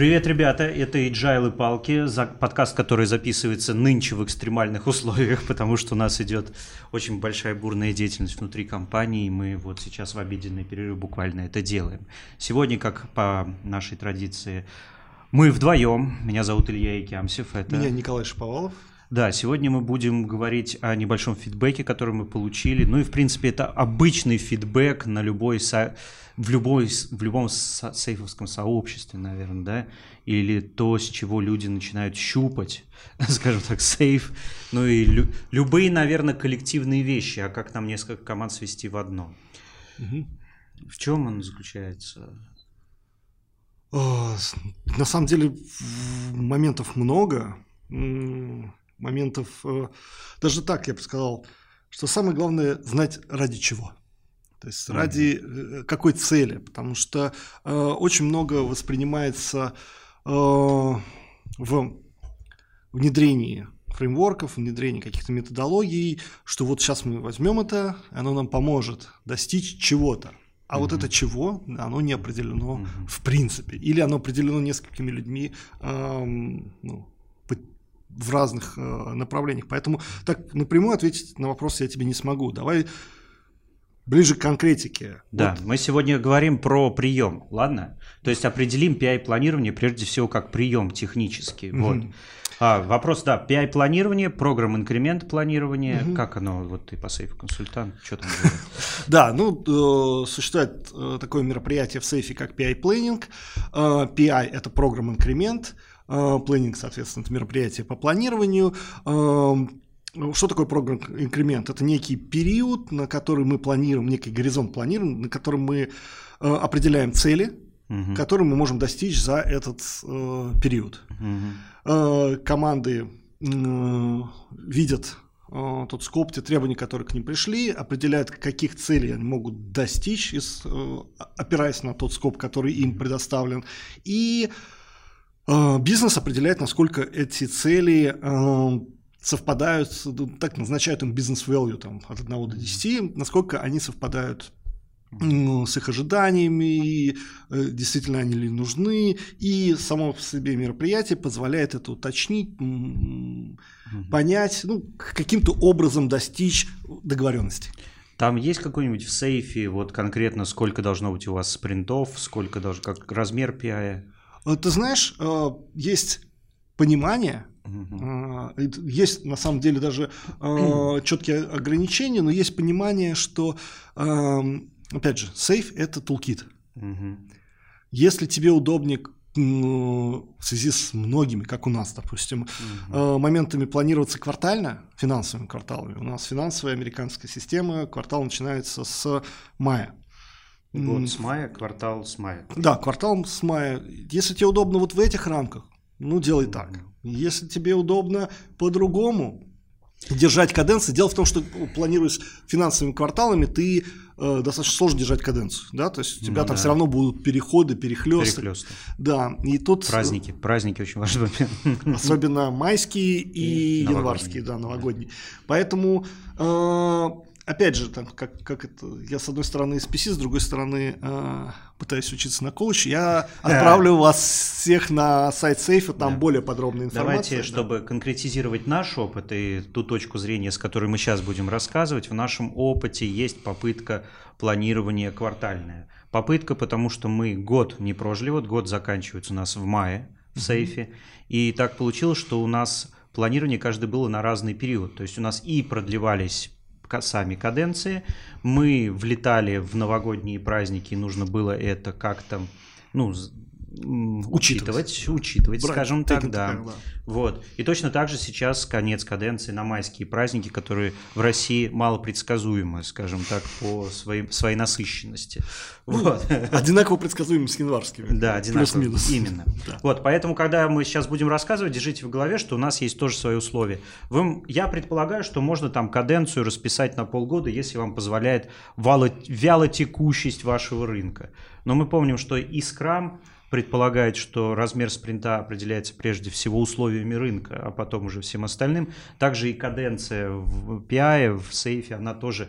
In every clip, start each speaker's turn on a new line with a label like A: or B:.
A: Привет, ребята, это Agile и Палки, подкаст, который записывается нынче в экстремальных условиях, потому что у нас идет очень большая бурная деятельность внутри компании, и мы вот сейчас в обеденный перерыв буквально это делаем. Сегодня, как по нашей традиции, мы вдвоем, меня зовут Илья Икямсев.
B: Это... Меня Николай Шаповалов.
A: Да, сегодня мы будем говорить о небольшом фидбэке, который мы получили. Ну и, в принципе, это обычный фидбэк на любой са... в, любой... в любом со... сейфовском сообществе, наверное, да? Или то, с чего люди начинают щупать, скажем так, сейф. Ну и лю... любые, наверное, коллективные вещи, а как нам несколько команд свести в одно. Угу. В чем он заключается?
B: На самом деле моментов много моментов. Э, даже так я бы сказал, что самое главное знать ради чего. То есть ради mm-hmm. какой цели, потому что э, очень много воспринимается э, в внедрении фреймворков, внедрении каких-то методологий, что вот сейчас мы возьмем это, оно нам поможет достичь чего-то. А mm-hmm. вот это чего, оно не определено mm-hmm. в принципе. Или оно определено несколькими людьми эм, ну, в разных э, направлениях. Поэтому так напрямую ответить на вопрос я тебе не смогу. Давай ближе к конкретике.
A: Да, вот. мы сегодня говорим про прием, ладно? То есть определим PI-планирование прежде всего как прием технический. Mm-hmm. Вот. А, вопрос, да, PI-планирование, программ инкремент планирование, угу. как оно, вот ты по сейфу консультант, что там
B: Да, ну, э, существует э, такое мероприятие в сейфе, как PI-планинг. PI – это программ инкремент, Планинг, соответственно, это мероприятие по планированию. Что такое программ инкремент? Это некий период, на который мы планируем, некий горизонт планирования, на котором мы э, определяем цели, угу. которые мы можем достичь за этот э, период. Угу. команды видят тот скоп, те требования, которые к ним пришли, определяют, каких целей они могут достичь, опираясь на тот скоп, который им предоставлен, и а, бизнес определяет, насколько эти цели а, совпадают, ну, так назначают им бизнес-value там, от 1 до 10, насколько они совпадают ну, с их ожиданиями, э, действительно они ли нужны, и само по себе мероприятие позволяет это уточнить, понять, ну, каким-то образом достичь договоренности.
A: Там есть какой-нибудь в сейфе, вот конкретно сколько должно быть у вас спринтов, сколько должно, как размер PI?
B: Э, ты знаешь, э, есть понимание, угу. есть на самом деле даже четкие ограничения, но есть понимание, что, эм, опять же, сейф – это тулкит. Угу. Если тебе удобнее в связи с многими, как у нас, допустим, угу. моментами планироваться квартально, финансовыми кварталами. У нас финансовая американская система, квартал начинается с мая.
A: Год с мая, квартал с мая.
B: Да, квартал с мая. Если тебе удобно вот в этих рамках, ну делай так. Если тебе удобно по-другому держать каденцию, дело в том, что планируешь финансовыми кварталами, ты э, достаточно сложно держать каденцию, да, то есть у тебя ну, там да. все равно будут переходы, перехлесты. перехлесты. Да, и тут
A: праздники, праздники очень важны.
B: Особенно майские и, и январские, да, новогодние. Поэтому э, опять же, там, как, как это, я с одной стороны из PC, с другой стороны э, пытаюсь учиться на коуч, я отправлю вас всех на сайт сейфа, там да. более подробная информация.
A: Давайте, да. чтобы конкретизировать наш опыт и ту точку зрения, с которой мы сейчас будем рассказывать, в нашем опыте есть попытка планирования квартальная. Попытка, потому что мы год не прожили, вот год заканчивается у нас в мае в сейфе, и так получилось, что у нас планирование каждый было на разный период, то есть у нас и продлевались сами каденции. Мы влетали в новогодние праздники, нужно было это как-то ну, учитывать, учитывать, Брать, скажем так, да. да. Вот. И точно так же сейчас конец каденции на майские праздники, которые в России мало предсказуемы, скажем так, по своей, своей насыщенности.
B: Ну, вот. Одинаково предсказуемы с январскими.
A: Да, одинаково. Плюс-минус. Именно. Да. Вот, поэтому, когда мы сейчас будем рассказывать, держите в голове, что у нас есть тоже свои условия. Вы, я предполагаю, что можно там каденцию расписать на полгода, если вам позволяет вялотекущесть вашего рынка. Но мы помним, что и Scrum предполагает, что размер спринта определяется прежде всего условиями рынка, а потом уже всем остальным. Также и каденция в PI, в сейфе, она тоже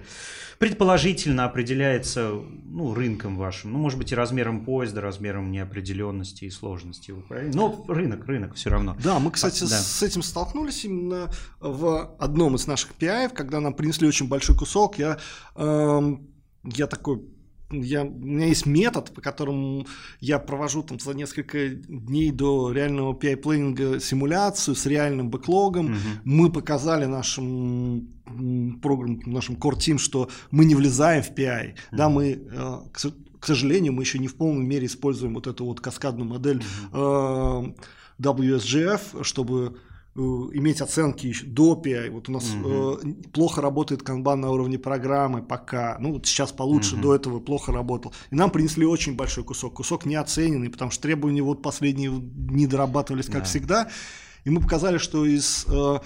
A: предположительно определяется ну, рынком вашим. Ну, может быть, и размером поезда, размером неопределенности и сложности. Но рынок, рынок все равно.
B: Да, мы, кстати, да. с этим столкнулись именно в одном из наших PI, когда нам принесли очень большой кусок. Я, э, я такой я, у меня есть метод, по которому я провожу там за несколько дней до реального PI-плейнинга симуляцию с реальным бэклогом. Угу. Мы показали нашим программ, нашим core team, что мы не влезаем в PI. Угу. Да, мы, э, к сожалению, мы еще не в полной мере используем вот эту вот каскадную модель угу. WSGF, чтобы Э, иметь оценки еще до PI. Вот у нас угу. э, плохо работает канбан на уровне программы пока. Ну, вот сейчас получше, угу. до этого плохо работал. И нам принесли очень большой кусок. Кусок неоцененный, потому что требования вот последние не дорабатывались, как да. всегда. И мы показали, что из, э,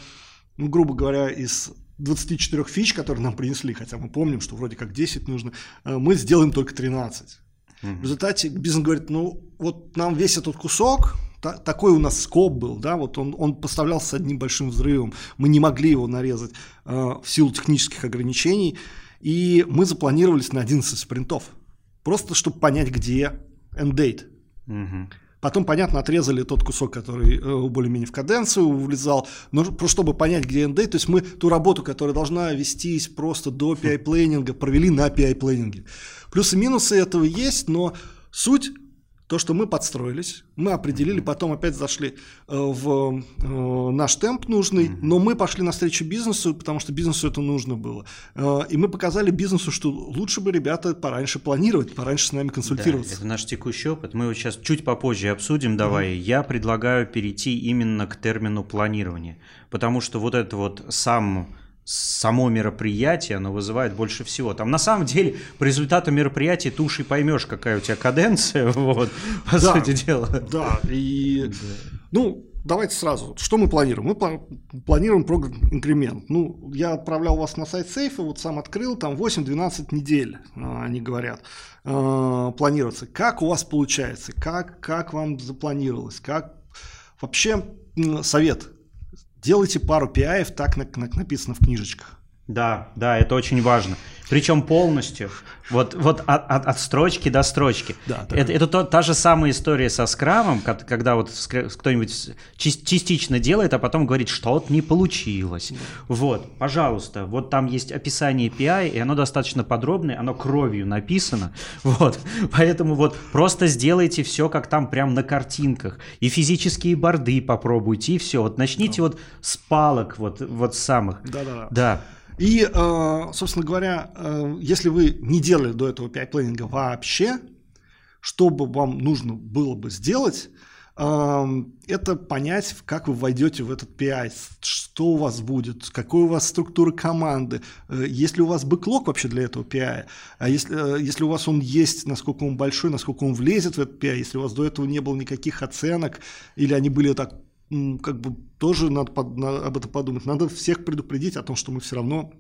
B: ну, грубо говоря, из 24 фич, которые нам принесли, хотя мы помним, что вроде как 10 нужно, э, мы сделаем только 13. Угу. В результате бизнес говорит, ну, вот нам весь этот кусок, та, такой у нас скоп был, да, вот он, он поставлялся с одним большим взрывом, мы не могли его нарезать э, в силу технических ограничений, и мы запланировались на 11 спринтов, просто чтобы понять, где end Угу. Потом, понятно, отрезали тот кусок, который э, более-менее в каденцию влезал, но просто чтобы понять, где end то есть мы ту работу, которая должна вестись просто до PI-плейнинга, провели на PI-плейнинге. Плюсы и этого есть, но суть то, что мы подстроились, мы определили, потом опять зашли э, в э, наш темп нужный, но мы пошли навстречу бизнесу, потому что бизнесу это нужно было. Э, и мы показали бизнесу, что лучше бы ребята пораньше планировать, пораньше с нами консультироваться.
A: Да, это наш текущий опыт. Мы его сейчас чуть попозже обсудим. Давай. Mm-hmm. Я предлагаю перейти именно к термину планирования, потому что вот это вот сам само мероприятие, оно вызывает больше всего. Там на самом деле по результату мероприятия ты уж и поймешь, какая у тебя каденция, вот, по да, сути дела.
B: Да, и, да. ну, давайте сразу, что мы планируем? Мы планируем программ инкремент. Ну, я отправлял вас на сайт сейфа, вот сам открыл, там 8-12 недель, а, они говорят, а, планироваться. Как у вас получается? Как, как вам запланировалось? Как вообще совет Делайте пару пиаев, так как написано в книжечках.
A: Да, да, это очень важно. Причем полностью. Вот, вот от, от, от строчки до строчки. Да, это это то, та же самая история со скрамом, когда вот кто-нибудь частично делает, а потом говорит, что-то не получилось. Да. Вот, пожалуйста, вот там есть описание API, и оно достаточно подробное, оно кровью написано. Вот, поэтому вот просто сделайте все, как там прям на картинках. И физические борды попробуйте, и все. Вот начните да. вот с палок, вот, вот самых.
B: Да-да-да. Да. И, э, собственно говоря, э, если вы не делали до этого PI-планинга вообще, что бы вам нужно было бы сделать, э, это понять, как вы войдете в этот PI, что у вас будет, какой у вас структура команды, есть ли у вас бэклог вообще для этого PI, а если, если у вас он есть, насколько он большой, насколько он влезет в этот PI, если у вас до этого не было никаких оценок, или они были так как бы тоже надо под, на, об этом подумать. Надо всех предупредить о том, что мы все равно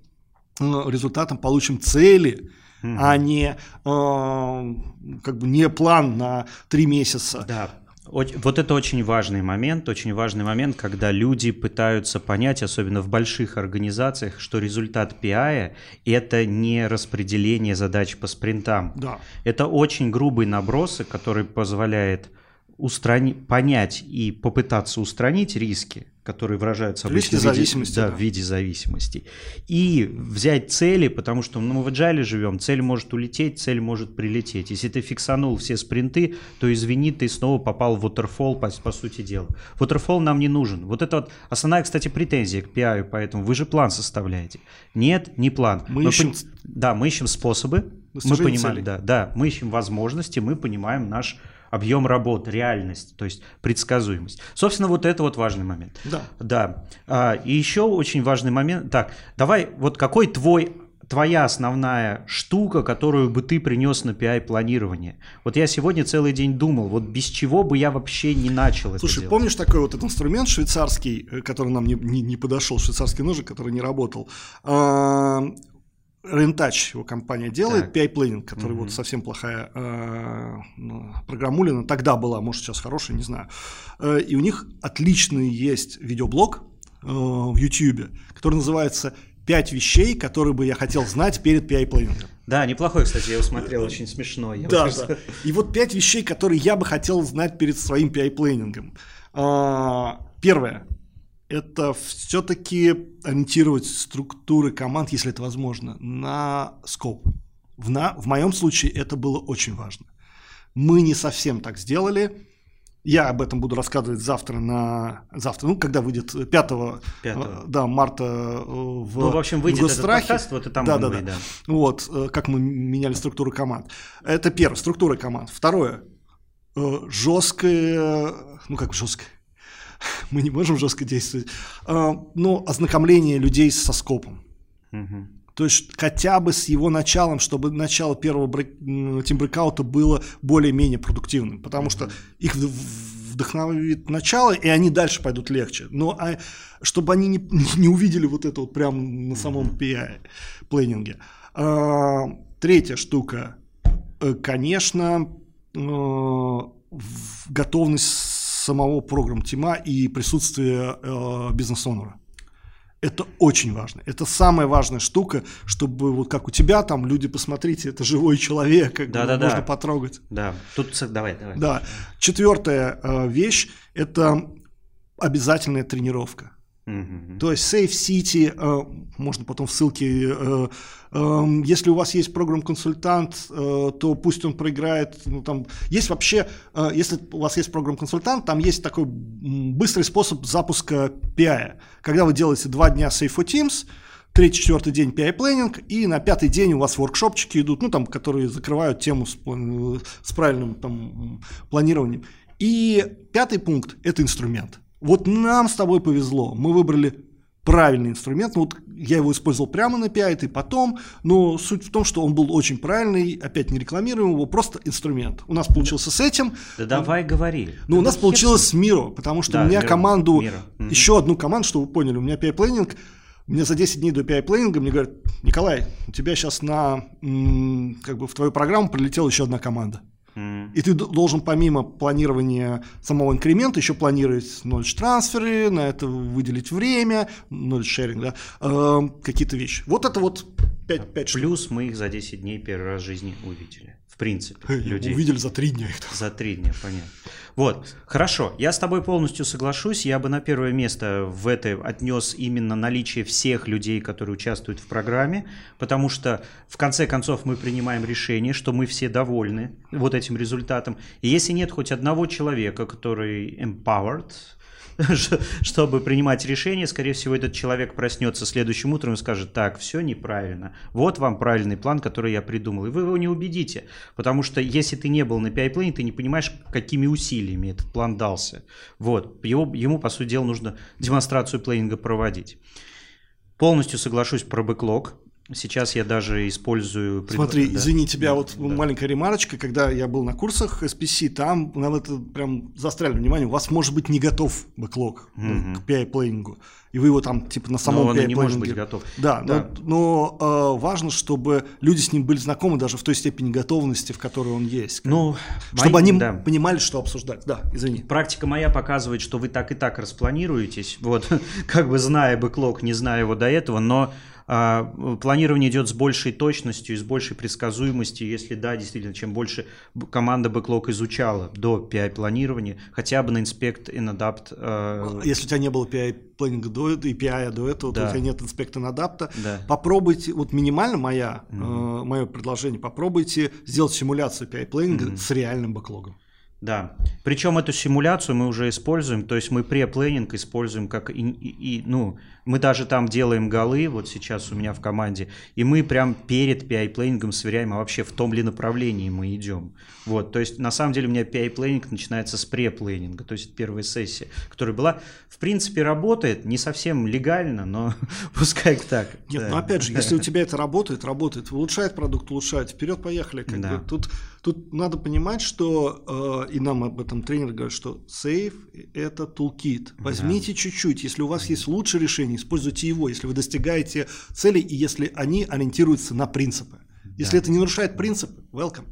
B: э, результатом получим цели, mm а не э, как бы не план на три месяца.
A: Да. Вот это очень важный момент, очень важный момент, когда люди пытаются понять, особенно в больших организациях, что результат PI – это не распределение задач по спринтам.
B: Да.
A: Это очень грубый набросок, который позволяет устрани... понять и попытаться устранить риски, которые выражаются обычно в виде, да, да. в виде зависимости, и взять цели, потому что ну, мы в agile живем, цель может улететь, цель может прилететь. Если ты фиксанул все спринты, то извини, ты снова попал в waterfall, по, по сути дела. Waterfall нам не нужен. Вот это вот основная, кстати, претензия к PI, поэтому вы же план составляете. Нет, не план.
B: Мы, мы ищем... Пон...
A: Да, мы ищем способы, мы понимаем, да, да, мы ищем возможности, мы понимаем наш объем работ, реальность, то есть предсказуемость. Собственно, вот это вот важный момент.
B: Да.
A: Да. А, и еще очень важный момент. Так, давай, вот какой твой твоя основная штука, которую бы ты принес на PI-планирование? Вот я сегодня целый день думал, вот без чего бы я вообще не начал
B: Слушай,
A: это
B: помнишь такой вот этот инструмент швейцарский, э, который нам не, не, не подошел, швейцарский ножик, который не работал? А, Rentouch его компания делает,
A: Так.
B: PI Planning, который
A: Мгм.
B: вот совсем плохая э, программулина, тогда была, может сейчас хорошая, не знаю. Э, и у них отличный есть видеоблог э, в YouTube, который называется «Пять вещей, которые бы я хотел знать перед PI Planning».
A: Да, неплохой, кстати, я его смотрел, очень смешно. Я
B: Да, да. И вот пять вещей, которые я бы хотел знать перед своим PI-плейнингом. А, Первое. Это все-таки ориентировать структуры команд, если это возможно, на скоп. В, на, в моем случае это было очень важно. Мы не совсем так сделали. Я об этом буду рассказывать завтра на завтра, ну когда выйдет 5,
A: Пятого.
B: да, марта э, в
A: Ну, в общем, выйдет этот
B: Гострахе.
A: подкаст, вот и там
B: Да, да,
A: выйдет,
B: да.
A: да.
B: Вот, э, как мы меняли структуру команд. Это первое, структура команд. Второе, э, жесткое, ну как жесткое, мы не можем жестко действовать, э, но ознакомление людей со скопом.
A: Мгм.
B: То есть хотя бы с его началом, чтобы начало первого брейк- м, тимбрейкаута было более-менее продуктивным, потому что их вдохновит начало, и они дальше пойдут легче. Но а, чтобы они не, не увидели вот это вот прямо на самом PI плейнинге. А, третья штука, э, конечно, э, готовность самого программ-тима и присутствие э, бизнес-онера. Это очень важно. Это самая важная штука, чтобы вот как у тебя там люди, посмотрите, это живой человек, как бы
A: Да-да-да.
B: можно потрогать.
A: Да, тут давай, давай.
B: Да. Четвертая э, вещь – это обязательная тренировка.
A: Мгм.
B: То есть Safe City, э, можно потом в ссылке, э, э, если у вас есть программ-консультант, э, то пусть он проиграет. Ну, там есть вообще, э, если у вас есть программ-консультант, там есть такой быстрый способ запуска PI. Когда вы делаете два дня Safe for Teams, третий, четвертый день PI планинг, и на пятый день у вас воркшопчики идут, ну там, которые закрывают тему с, план- с правильным там планированием. И пятый пункт – это инструмент. Вот нам с тобой повезло, мы выбрали правильный инструмент. Ну, вот я его использовал прямо на PI, ты потом, но суть в том, что он был очень правильный, опять не рекламируем его, просто инструмент. У нас получился с этим,
A: Да давай говори.
B: но у
A: Да
B: нас
A: хер
B: получилось
A: с
B: Миро, потому что
A: Да,
B: у меня
A: Миро,
B: команду,
A: Миро.
B: Еще одну команду, что вы поняли, у меня PI плейнинг, мне за 10 дней до PI плейнинга мне говорят, Николай, у тебя сейчас на, как бы в твою программу прилетела еще одна команда. И ты должен помимо планирования самого инкремента еще планировать knowledge трансферы, на это выделить время, knowledge sharing, да, э, какие-то вещи. Вот это вот 5, 5 штук.
A: Плюс мы их за 10 дней первый раз в жизни увидели. В принципе, людей.
B: Увидели за 3 дня.
A: За три дня, понятно. Вот, хорошо, я с тобой полностью соглашусь. Я бы на первое место в это отнес именно наличие всех людей, которые участвуют в программе, потому что в конце концов мы принимаем решение, что мы все довольны вот этим результатом. И если нет хоть одного человека, который empowered, чтобы принимать решение, скорее всего, этот человек проснется следующим утром и скажет, так, все неправильно, вот вам правильный план, который я придумал. И вы его не убедите, потому что если ты не был на PI-плане, ты не понимаешь, какими усилиями этот план дался. Вот, его, ему, по сути дела, нужно демонстрацию плейнинга проводить. Полностью соглашусь про бэклог. Сейчас я даже использую... пред-
B: Смотри,
A: да.
B: извини тебя, вот
A: Да.
B: маленькая ремарочка, когда я был на курсах SPC, там нам это прям застряли внимание, у вас может быть не готов бэклог
A: Мгм.
B: к PI-плейнингу, и вы его там типа на самом
A: Но он и не может быть готов.
B: Да,
A: Да.
B: но, но, э, важно, чтобы люди с ним были знакомы даже в той степени готовности, в которой он есть.
A: Ну,
B: чтобы
A: мои-
B: они
A: да.
B: понимали, что обсуждать. Да, извини.
A: Практика моя показывает, что вы так и так распланируетесь, вот, как бы зная бэклог, не зная его до этого, но планирование идет с большей точностью и с большей предсказуемостью, если да, действительно, чем больше команда бэклог изучала до PI-планирования, хотя бы на Inspect and Adapt. а,
B: Если у тебя не было PI-планинга до этого, и PI до этого, то
A: Да.
B: у тебя нет инспекта надапта,
A: да.
B: попробуйте, вот минимально моя,
A: Мгм.
B: мое предложение, попробуйте сделать симуляцию PI-планинга
A: Мгм.
B: с реальным бэклогом.
A: Да. Причем эту симуляцию мы уже используем, то есть мы преплейнинг используем как и, и- и, ну мы даже там делаем голы, вот сейчас у меня в команде, и мы прям перед PI-плейнингом сверяем, а вообще в том ли направлении мы идем. Вот, то есть на самом деле у меня PI-плейнинг начинается с преплейнинга, то есть первая сессия, которая была, в принципе, работает, не совсем легально, но пускай так.
B: Нет,
A: Да.
B: но опять же, если у тебя это работает, работает, улучшает продукт, улучшает, вперед поехали. Как
A: Да.
B: бы тут, Тут надо понимать, что, э, и нам об этом тренер говорит, что сейф – это toolkit. Возьмите да. чуть-чуть, если у вас есть лучшее решение, используйте его, если вы достигаете целей и если они ориентируются на принципы. Если да. это не нарушает принципы, welcome.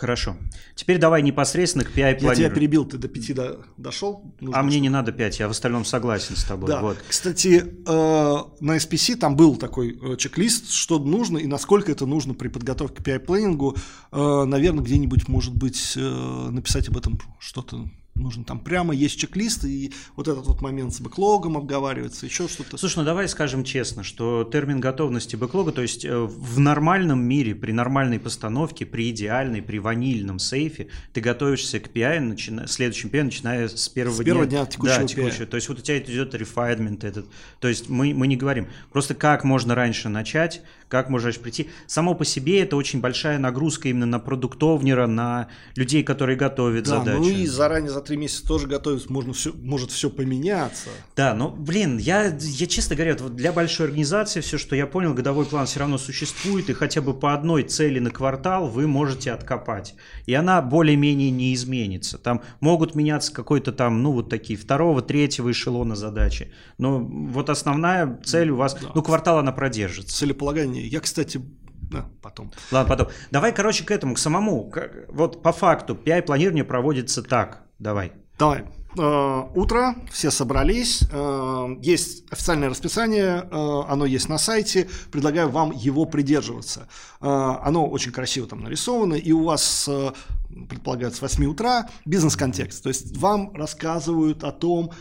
A: Хорошо. Теперь давай непосредственно к PI планированию.
B: Я тебя перебил, ты до 5 до, дошел?
A: Нужно а мне не надо 5, я в остальном согласен с тобой.
B: Да.
A: Вот.
B: Кстати, э, на SPC там был такой э, чек-лист, что нужно и насколько это нужно при подготовке к PI-планингу. Э, наверное, где-нибудь, может быть, написать об этом что-то нужно там прямо есть чек-лист, и вот этот вот момент с бэклогом обговаривается, еще что-то.
A: Слушай, ну давай скажем честно, что термин готовности бэклога, то есть э, в нормальном мире, при нормальной постановке, при идеальной, при ванильном сейфе, ты готовишься к PI, начиная, следующем PI, начиная с первого,
B: с первого дня, дня текущего,
A: да, текущего. То есть вот у тебя идет refinement этот. То есть мы, мы не говорим, просто как можно раньше начать, как можешь прийти. Само по себе это очень большая нагрузка именно на продуктовнера, на людей, которые готовят
B: да,
A: задачи.
B: ну и заранее за три месяца тоже готовиться, можно все, может все поменяться.
A: Да, но, блин, я, я честно говоря, вот для большой организации все, что я понял, годовой план все равно существует, и хотя бы по одной цели на квартал вы можете откопать. И она более-менее не изменится. Там могут меняться какой-то там, ну, вот такие второго, третьего эшелона задачи. Но вот основная цель у вас, да. ну, квартал она продержится.
B: Целеполагание. Я, кстати, да, потом.
A: Ладно, потом. Давай, короче, к этому, к самому. Вот по факту PI-планирование проводится так. Давай.
B: Давай. Э, утро, все собрались, э, есть официальное расписание, э, оно есть на сайте, предлагаю вам его придерживаться. Оно очень красиво там нарисовано, и у вас предполагается с 8 утра бизнес-контекст, то есть вам рассказывают о том,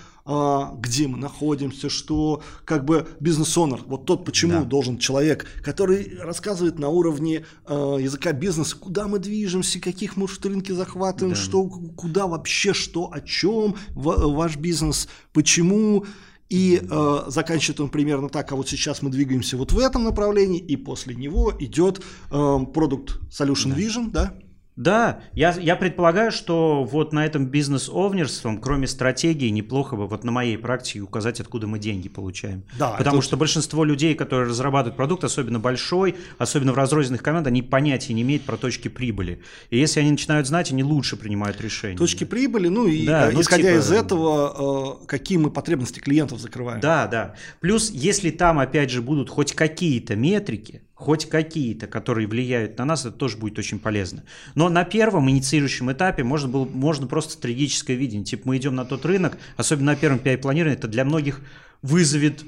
B: где мы находимся, что как бы бизнес-онер, вот тот, почему да. должен человек, который рассказывает на уровне э, языка бизнеса, куда мы движемся, каких мы рынки захватываем, да. что, куда вообще, что, о чем ваш бизнес, почему, и э, заканчивает он примерно так, а вот сейчас мы двигаемся вот в этом направлении, и после него идет э, продукт Solution да. Vision, да,
A: да, я, я предполагаю, что вот на этом бизнес-овнерством, кроме стратегии, неплохо бы вот на моей практике указать, откуда мы деньги получаем. Да, Потому это... что большинство людей, которые разрабатывают продукт, особенно большой, особенно в разрозненных командах, они понятия не имеют про точки прибыли. И если они начинают знать, они лучше принимают решения.
B: Точки прибыли, ну и да, э, ну, исходя типа... из этого, э, какие мы потребности клиентов закрываем.
A: Да, да. Плюс, если там, опять же, будут хоть какие-то метрики, хоть какие-то, которые влияют на нас, это тоже будет очень полезно. Но на первом инициирующем этапе можно, было, можно просто стратегическое видение. Типа мы идем на тот рынок, особенно на первом PI-планировании, это для многих вызовет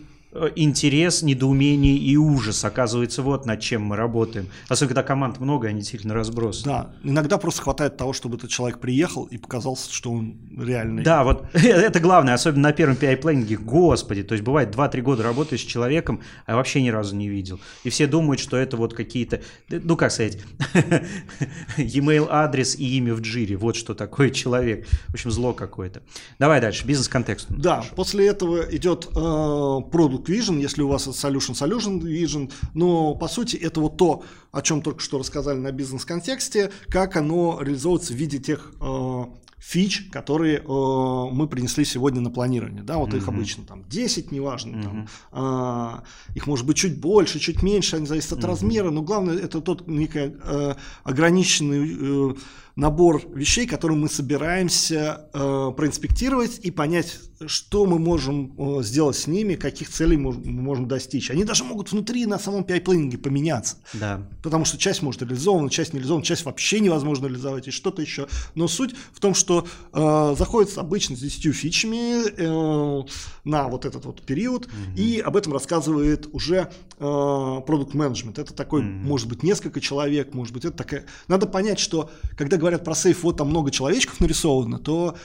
A: интерес, недоумение и ужас. Оказывается, вот над чем мы работаем. Особенно, когда команд много, они действительно разбросаны.
B: Да, иногда просто хватает того, чтобы этот человек приехал и показался, что он реальный.
A: Да, вот это главное, особенно на первом PI-планинге. Господи, то есть бывает 2-3 года работаешь с человеком, а вообще ни разу не видел. И все думают, что это вот какие-то, ну как сказать, e-mail адрес и имя в джире. Вот что такое человек. В общем, зло какое-то. Давай дальше, бизнес-контекст.
B: Да, после этого идет э, продукт Vision, если у вас это Solution Solution Vision, но по сути это вот то, о чем только что рассказали на бизнес-контексте, как оно реализовывается в виде тех э, фич, которые э, мы принесли сегодня на планирование. Да, вот mm-hmm. их обычно там 10, неважно, mm-hmm. там, э, их может быть чуть больше, чуть меньше, они зависят от mm-hmm. размера, но главное это тот некий э, ограниченный э, набор вещей, которые мы собираемся э, проинспектировать и понять, что мы можем э, сделать с ними, каких целей мы, можем достичь. Они даже могут внутри на самом PI-планинге поменяться.
A: Да.
B: Потому что часть может реализована, часть не реализована, часть вообще невозможно реализовать и что-то еще. Но суть в том, что э, заходит обычно с 10 фичами э, на вот этот вот период, угу. и об этом рассказывает уже продукт э, менеджмент. Это такой, угу. может быть, несколько человек, может быть, это такая... Надо понять, что когда говорят про сейф, вот там много человечков нарисовано, то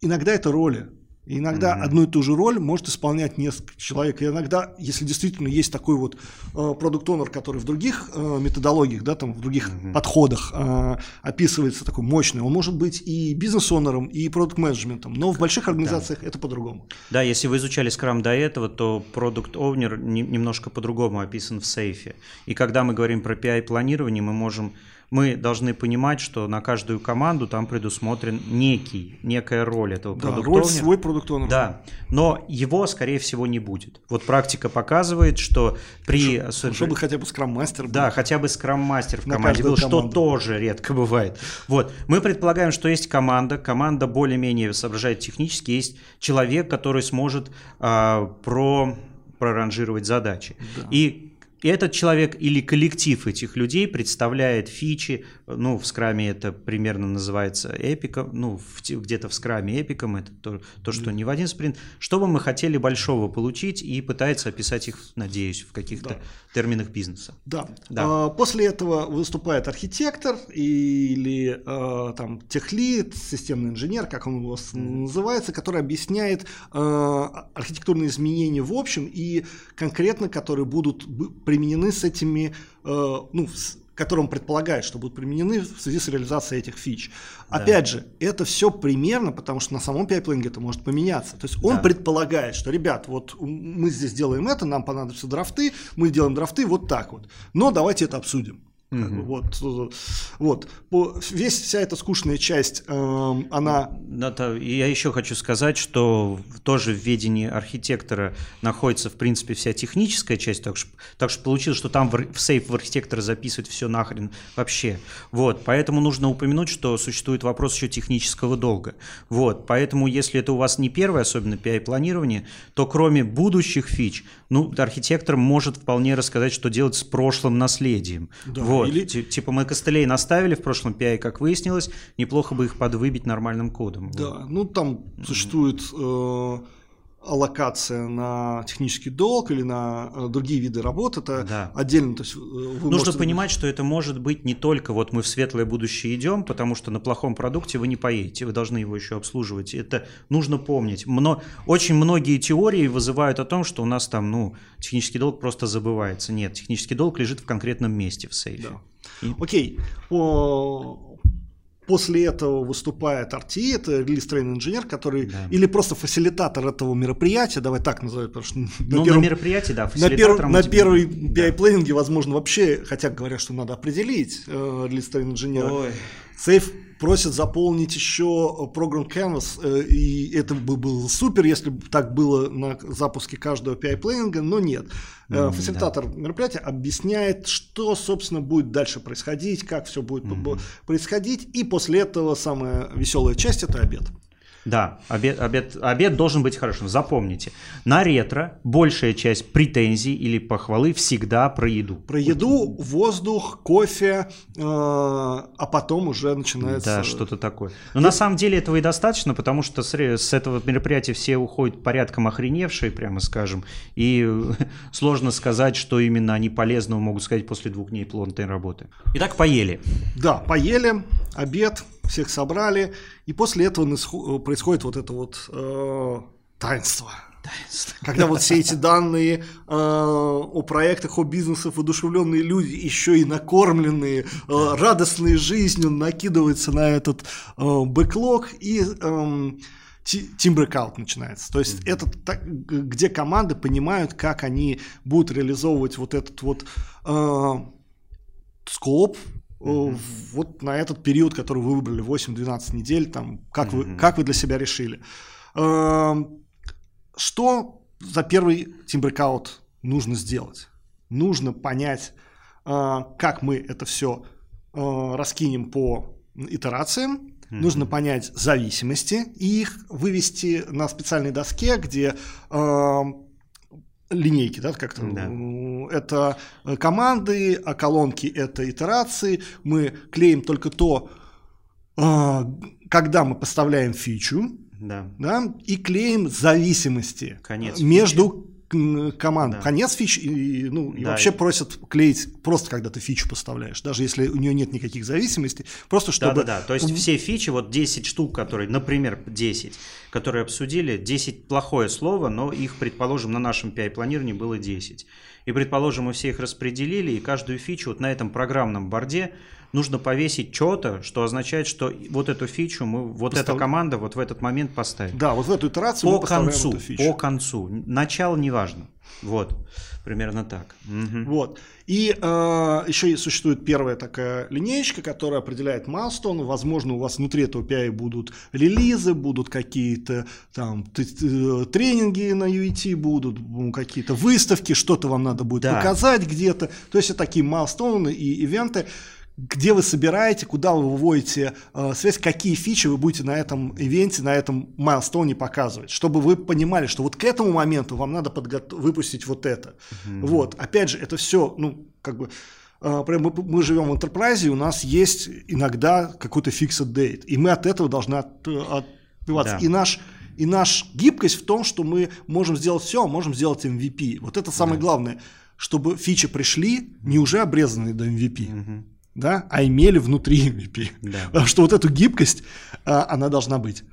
B: иногда это роли. И иногда mm-hmm. одну и ту же роль может исполнять несколько человек. И иногда, если действительно есть такой вот э, продукт-онер, который в других э, методологиях, да, там, в других mm-hmm. подходах э, описывается такой мощный, он может быть и бизнес-онером, и продукт-менеджментом. Но в больших организациях да. это по-другому.
A: Да, если вы изучали Scrum до этого, то продукт-онер немножко по-другому описан в сейфе. И когда мы говорим про PI-планирование, мы можем мы должны понимать, что на каждую команду там предусмотрен некий, некая роль этого
B: Да,
A: продукт
B: роль свой продукт
A: Да, но его, скорее всего, не будет. Вот практика показывает, что при...
B: Чтобы, чтобы хотя бы скрам-мастер был.
A: Да, хотя бы скрам-мастер в
B: На
A: команде был, что
B: команду.
A: тоже редко бывает. Вот, мы предполагаем, что есть команда, команда более-менее соображает технически, есть человек, который сможет а, про проранжировать задачи.
B: Да.
A: И этот человек или коллектив этих людей представляет фичи, ну, в скраме это примерно называется эпиком, ну, где-то в скраме эпиком, это то, то, что не в один спринт, что бы мы хотели большого получить и пытается описать их, надеюсь, в каких-то
B: Да.
A: терминах бизнеса.
B: Да.
A: Да.
B: А, После этого выступает архитектор или а, там техлит, системный инженер, как он у вас называется, который объясняет а, архитектурные изменения в общем и конкретно, которые будут применены с этими, а, ну, с- которые он предполагает, что будут применены в связи с реализацией этих фич.
A: Да.
B: Опять же, это все примерно, потому что на самом пайплинге это может поменяться. То есть он
A: Да.
B: предполагает, что, ребят, вот мы здесь делаем это, нам понадобятся драфты, мы делаем драфты вот так вот. Но давайте это обсудим. Как бы
A: Мгм.
B: Вот, вот. По- Весь, вся эта скучная часть, эм, она
A: и я еще хочу сказать, что тоже в ведении архитектора находится, в принципе, вся техническая часть, так что, так что получилось, что там в, в сейф в архитектора записывать все нахрен вообще. Вот, поэтому нужно упомянуть, что существует вопрос еще технического долга. Вот, поэтому если это у вас не первое, особенно PI-планирование, то кроме будущих фич, ну, архитектор может вполне рассказать, что делать с прошлым наследием.
B: Да,
A: вот,
B: или-
A: ти- типа мы костылей наставили в прошлом PI, как выяснилось, неплохо бы их подвыбить нормальным кодом.
B: Да, ну там существует э, аллокация на технический долг или на э, другие виды работ. Это
A: Да.
B: отдельно. То есть, э,
A: Нужно
B: можете-
A: понимать, что это может быть не только вот мы в светлое будущее идем, потому что на плохом продукте вы не поедете, вы должны его еще обслуживать. Это нужно помнить. Мно- очень многие теории вызывают о том, что у нас там, ну, технический долг просто забывается. Нет, технический долг лежит в конкретном месте в сейфе.
B: Да.
A: И-
B: Окей. По- После этого выступает RTE, это release train engineer, который
A: Да.
B: или просто фасилитатор этого мероприятия, давай так назовем, потому что на
A: Ну,
B: первом-
A: на мероприятии, да,
B: на, перв- на первой
A: Да.
B: PI planning е, возможно, вообще, хотя говорят, что надо определить э, release train engineer а.
A: Ой.
B: Сейф просит заполнить еще program canvas, э, и это бы было супер, если бы так было на запуске каждого PI planning а, но нет. Э,
A: М,
B: Фасилитатор мероприятия объясняет, что, собственно, будет дальше происходить, как все будет
A: Мгм.
B: происходить, и после этого самая веселая часть – это обед.
A: Да, обед, обед, обед должен быть хорошим. Запомните, на ретро большая часть претензий или похвалы всегда про еду.
B: Про еду, воздух, кофе, э, а потом уже начинается...
A: Да, что-то такое. Но на самом деле этого и достаточно, потому что с, с этого мероприятия все уходят порядком охреневшие, прямо скажем. И э, сложно сказать, что именно они полезного могут сказать после двух дней плотной работы. Итак, поели.
B: Да, поели, обед, всех собрали, и после этого насху- происходит вот это вот э, таинство. Когда вот все эти данные э, о проектах, о бизнесах, воодушевленные люди, еще и накормленные, э, радостные жизнью, накидываются на этот э, бэклог и breakout начинается. То есть это так, где команды понимают, как они будут реализовывать вот этот вот э, скоп э, вот на этот период, который вы выбрали, 8-12 недель, там, как, вы,
A: Мгм.
B: как вы для себя решили. Эм, Что за первый Breakout нужно сделать? Нужно понять, э, как мы это все раскинем по итерациям,
A: Мгм.
B: нужно понять зависимости и их вывести на специальной доске, где э, линейки, да, как-то.
A: Да.
B: Это э, команды, а колонки это итерации. Мы клеим только то, э, когда мы поставляем фичу,
A: Да.
B: да, и клеим зависимости
A: Конец
B: между м, команд.
A: Да.
B: Конец фич, и, ну, и
A: Да,
B: вообще
A: и-
B: просят клеить просто, когда ты фичу поставляешь, даже если у нее нет никаких зависимостей, просто чтобы...
A: Да-да-да, то есть все фичи, вот 10 штук, которые, например, 10, которые обсудили, 10 плохое слово, но их, предположим, на нашем PI-планировании было 10. И, предположим, мы все их распределили, и каждую фичу вот на этом программном борде нужно повесить что-то, что означает, что вот эту фичу мы, вот Постав... эта команда вот в этот момент поставит.
B: Да, вот в эту итерацию
A: по мы концу, эту фичу. По концу. Начало неважно. Вот, примерно так.
B: Угу. Вот. И э, еще существует первая такая линеечка, которая определяет майлстоны. Возможно, у вас внутри этого API будут релизы, будут какие-то там тренинги на UET, будут какие-то выставки, что-то вам надо будет да. показать где-то. То есть это такие майлстоны и ивенты где вы собираете, куда вы выводите э, связь, какие фичи вы будете на этом ивенте, на этом майлстоуне показывать, чтобы вы понимали, что вот к этому моменту вам надо подго- выпустить вот это. Mm-hmm. Вот, опять же, это все, ну, как бы, э, мы, мы живем в enterprise, у нас есть иногда какой-то fixed date, и мы от этого должны от, отбиваться. Да. И наш и наша гибкость в том, что мы можем сделать все, а можем сделать MVP. Вот это самое да. главное, чтобы фичи пришли не уже обрезанные до MVP. Угу да, а имели внутри MVP. Да. Потому что вот эту гибкость, а, она должна быть.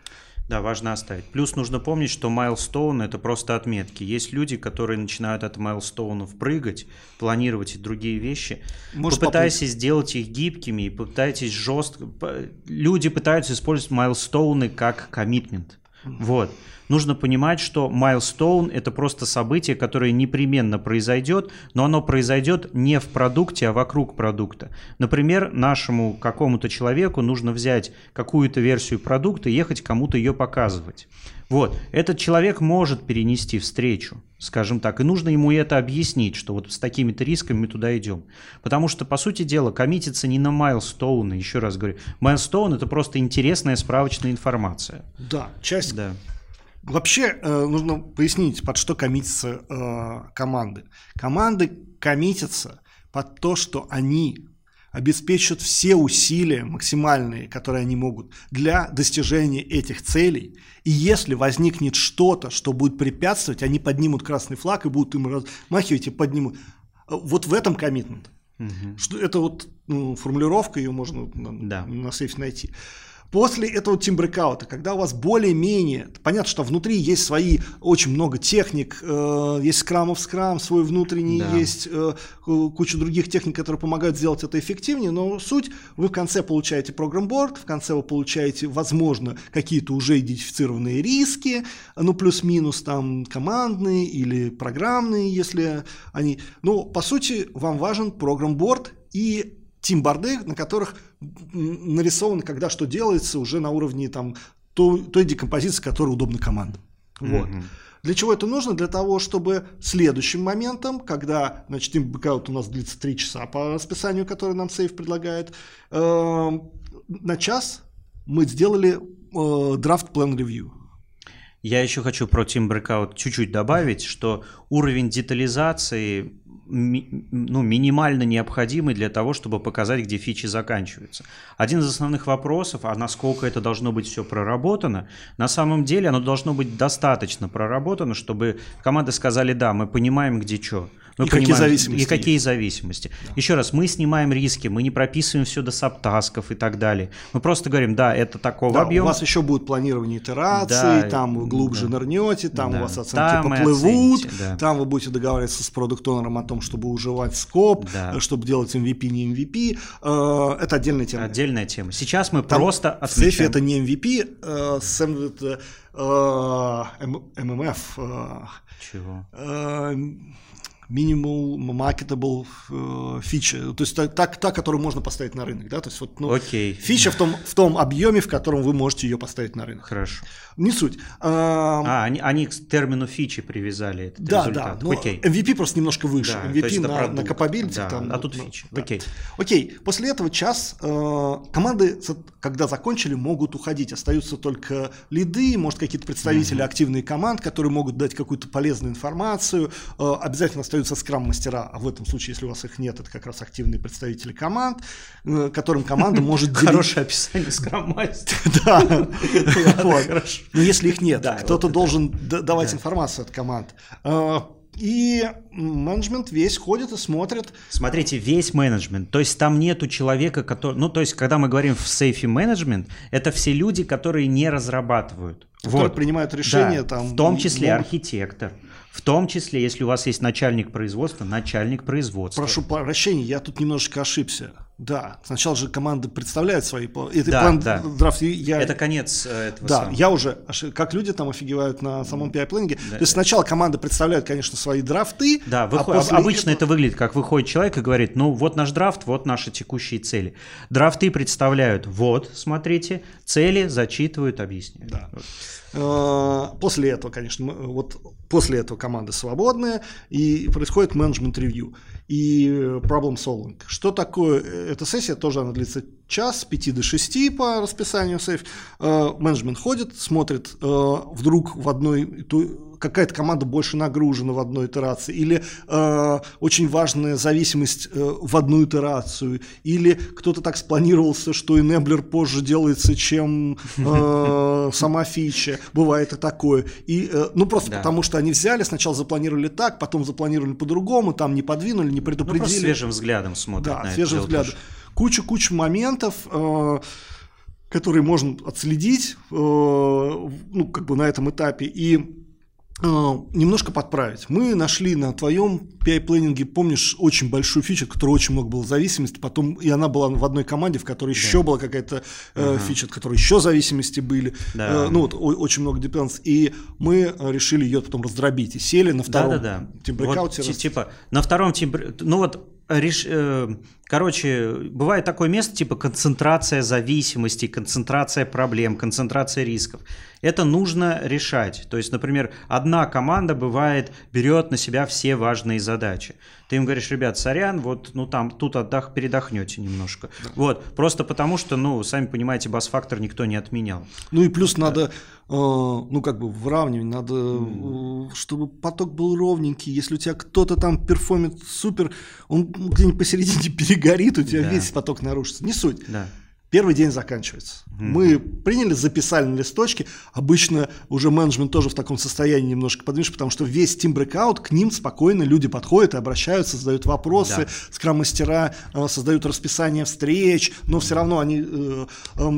A: Да, важно оставить. Плюс нужно помнить, что майлстоун это просто отметки. Есть люди, которые начинают от майлстоунов прыгать, планировать и другие вещи. Может, Попытайтесь поплыть. сделать их гибкими и пытайтесь жестко... Люди пытаются использовать майлстоуны как коммитмент. Вот нужно понимать, что milestone – это просто событие, которое непременно произойдет, но оно произойдет не в продукте, а вокруг продукта. Например, нашему какому-то человеку нужно взять какую-то версию продукта и ехать кому-то ее показывать. Вот, этот человек может перенести встречу, скажем так, и нужно ему это объяснить, что вот с такими-то рисками мы туда идем. Потому что, по сути дела, коммититься не на майлстоуны, еще раз говорю. Майлстоун – это просто интересная справочная информация.
B: Да, часть да. Вообще э, нужно пояснить, под что коммитятся э, команды. Команды коммитятся под то, что они обеспечат все усилия максимальные, которые они могут для достижения этих целей. И если возникнет что-то, что будет препятствовать, они поднимут красный флаг и будут им размахивать и поднимут. Вот в этом коммитмент. Угу. Что это вот ну, формулировка, ее можно да. на сейфе найти. После этого тимбрекаута, когда у вас более-менее, понятно, что внутри есть свои очень много техник, э, есть скрамов скрам, свой внутренний, да. есть э, куча других техник, которые помогают сделать это эффективнее, но суть, вы в конце получаете программборд, в конце вы получаете, возможно, какие-то уже идентифицированные риски, ну плюс-минус там командные или программные, если они, ну по сути вам важен program board и team board ы, на которых нарисовано, когда что делается, уже на уровне там, той, той декомпозиции, которая удобна командам. Вот. Mm-hmm. Для чего это нужно? Для того, чтобы следующим моментом, когда, значит, breakout у нас длится 3 часа по расписанию, которое нам сейф предлагает, э, на час мы сделали draft plan review.
A: Я еще хочу про Team Breakout чуть-чуть добавить, что уровень детализации ми, ну, минимально необходимый для того, чтобы показать, где фичи заканчиваются. Один из основных вопросов, а насколько это должно быть все проработано, на самом деле оно должно быть достаточно проработано, чтобы команды сказали, да, мы понимаем, где что. Мы и понимаем, какие зависимости. И какие есть. зависимости. Да. Еще раз, мы снимаем риски, мы не прописываем все до саптасков и так далее. Мы просто говорим, да, это такого да, объема.
B: У вас еще будет планирование итераций, да, там вы глубже да. нырнете, там да. у вас оценки там поплывут, оцените, да. там вы будете договариваться с продукт-онером о том, чтобы уживать скоп, да. чтобы делать MVP, не MVP. Э, это отдельная тема.
A: Отдельная тема. Сейчас мы там просто
B: отмечаем. В сейфе это не MVP, э, с ММФ.
A: Чего?
B: Minimal marketable э, фича, то есть та, та, та, которую можно поставить на рынок, да, то есть вот ну,
A: okay.
B: фича в том, в том объеме, в котором вы можете ее поставить на рынок.
A: Хорошо.
B: Не суть.
A: А, а они, они к термину фичи привязали этот
B: да,
A: результат.
B: Да, но okay. MVP просто немножко выше. Да, MVP на, на capability.
A: Да,
B: там,
A: а тут ну, фичи. Да. Окей.
B: Окей, после этого час э, команды, когда закончили, могут уходить. Остаются только лиды, может какие-то представители mm-hmm. активные команд, которые могут дать какую-то полезную информацию. Э, обязательно остаются скрам-мастера, а в этом случае, если у вас их нет, это как раз активные представители команд, э, которым команда может
A: делить... Хорошее описание скрам-мастера.
B: Да. Но если их нет, кто-то должен давать информацию от команд. А, и менеджмент весь ходит и смотрит.
A: Смотрите, весь менеджмент. То есть там нету человека, который... Ну, то есть, когда мы говорим в сейфе менеджмент, это все люди, которые не разрабатывают.
B: Вот. принимают решения
A: да,
B: там.
A: В том числе могут... архитектор. В том числе, если у вас есть начальник производства, начальник производства.
B: Прошу прощения, я тут немножечко ошибся. Да, сначала же команды представляют свои
A: это да, план да. драфт. Я... Это конец э, этого.
B: Да, самого. я уже как люди там офигевают на самом планинге. Да. То есть сначала команды представляют, конечно, свои драфты.
A: Да, а выход... а обычно этого... это выглядит как выходит человек и говорит, ну вот наш драфт, вот наши текущие цели. Драфты представляют, вот, смотрите, цели зачитывают, объясняют. Да. Вот.
B: Э, после этого, конечно, вот после этого команды свободная, и происходит менеджмент-ревью и problem solving. Что такое эта сессия? Тоже она длится час, с 5 до 6 по расписанию сейф. Э, менеджмент ходит, смотрит, э, вдруг в одной какая-то команда больше нагружена в одной итерации, или э, очень важная зависимость э, в одну итерацию, или кто-то так спланировался, что enabler позже делается, чем э, сама фича. Бывает и такое. И, э, ну, просто да. потому что они взяли, сначала запланировали так, потом запланировали по-другому, там не подвинули, не предупредили. Ну,
A: свежим взглядом смотрят
B: да, на свежим взглядом. Куча-куча моментов. Э, которые можно отследить, э, ну, как бы на этом этапе, и а, немножко подправить. Мы нашли на твоем PI-планинге, помнишь, очень большую фичу, которая очень много было зависимости, потом и она была в одной команде, в которой да. еще была какая-то э, ага. фича, от которой еще зависимости были. Да. Э, ну вот о, очень много dependency. И мы решили ее потом раздробить и сели на втором да, да, да.
A: тимбрекауте. Вот, типа на втором тимбр... Ну вот реш... Э, короче, бывает такое место, типа концентрация зависимостей, концентрация проблем, концентрация рисков. Это нужно решать. То есть, например, одна команда бывает берет на себя все важные задачи. Ты им говоришь, ребят, сорян, вот, ну там, тут отдох, передохнете немножко. Да. Вот, просто потому что, ну, сами понимаете, бас-фактор никто не отменял.
B: Ну и плюс надо, э, ну как бы выравнивать, надо, mm. чтобы поток был ровненький. Если у тебя кто-то там перформит супер, он где-нибудь посередине перегорит, у тебя да. весь поток нарушится. Не суть. Да. Первый день заканчивается. Mm-hmm. Мы приняли, записали на листочке. Обычно уже менеджмент тоже в таком состоянии немножко подвижен, потому что весь Team Breakout, к ним спокойно люди подходят и обращаются, задают вопросы, да. скрам-мастера э, создают расписание встреч, но все равно они... Э, э,